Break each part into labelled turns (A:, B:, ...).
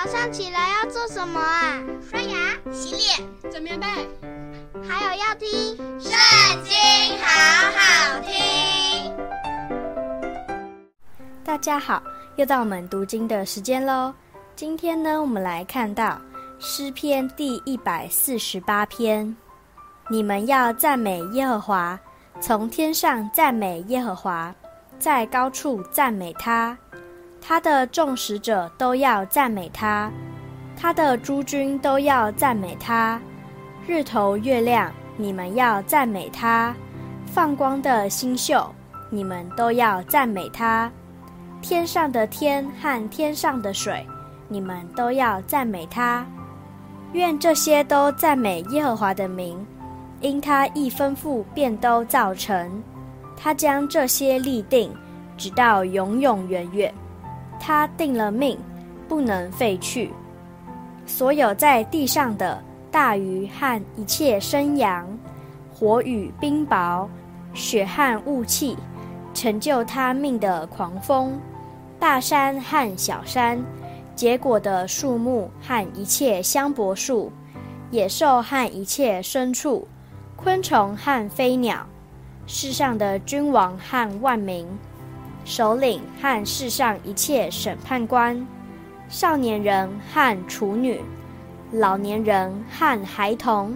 A: 早上起来要做什么啊？
B: 刷牙、洗脸、
C: 整棉被，
A: 还有要听《
B: 圣经》，好好听。
D: 大家好，又到我们读经的时间喽。今天呢，我们来看到诗篇第一百四十八篇。你们要赞美耶和华，从天上赞美耶和华，在高处赞美他。他的众使者都要赞美他，他的诸军都要赞美他。日头、月亮，你们要赞美他；放光的星宿，你们都要赞美他。天上的天和天上的水，你们都要赞美他。愿这些都赞美耶和华的名，因他一吩咐便都造成。他将这些立定，直到永永远远。他定了命，不能废去。所有在地上的大鱼和一切生羊，火与冰雹，雪和雾气，成就他命的狂风，大山和小山，结果的树木和一切香柏树，野兽和一切牲畜，昆虫和飞鸟，世上的君王和万民。首领和世上一切审判官，少年人和处女，老年人和孩童，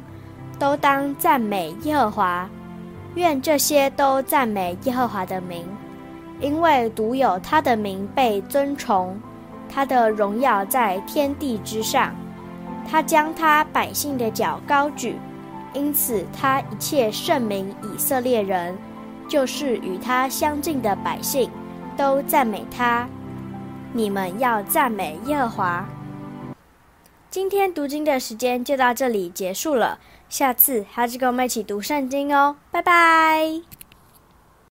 D: 都当赞美耶和华。愿这些都赞美耶和华的名，因为独有他的名被尊崇，他的荣耀在天地之上。他将他百姓的脚高举，因此他一切圣名以色列人，就是与他相近的百姓。都赞美他，你们要赞美耶和华。今天读经的时间就到这里结束了，下次还是跟我们一起读圣经哦，拜拜。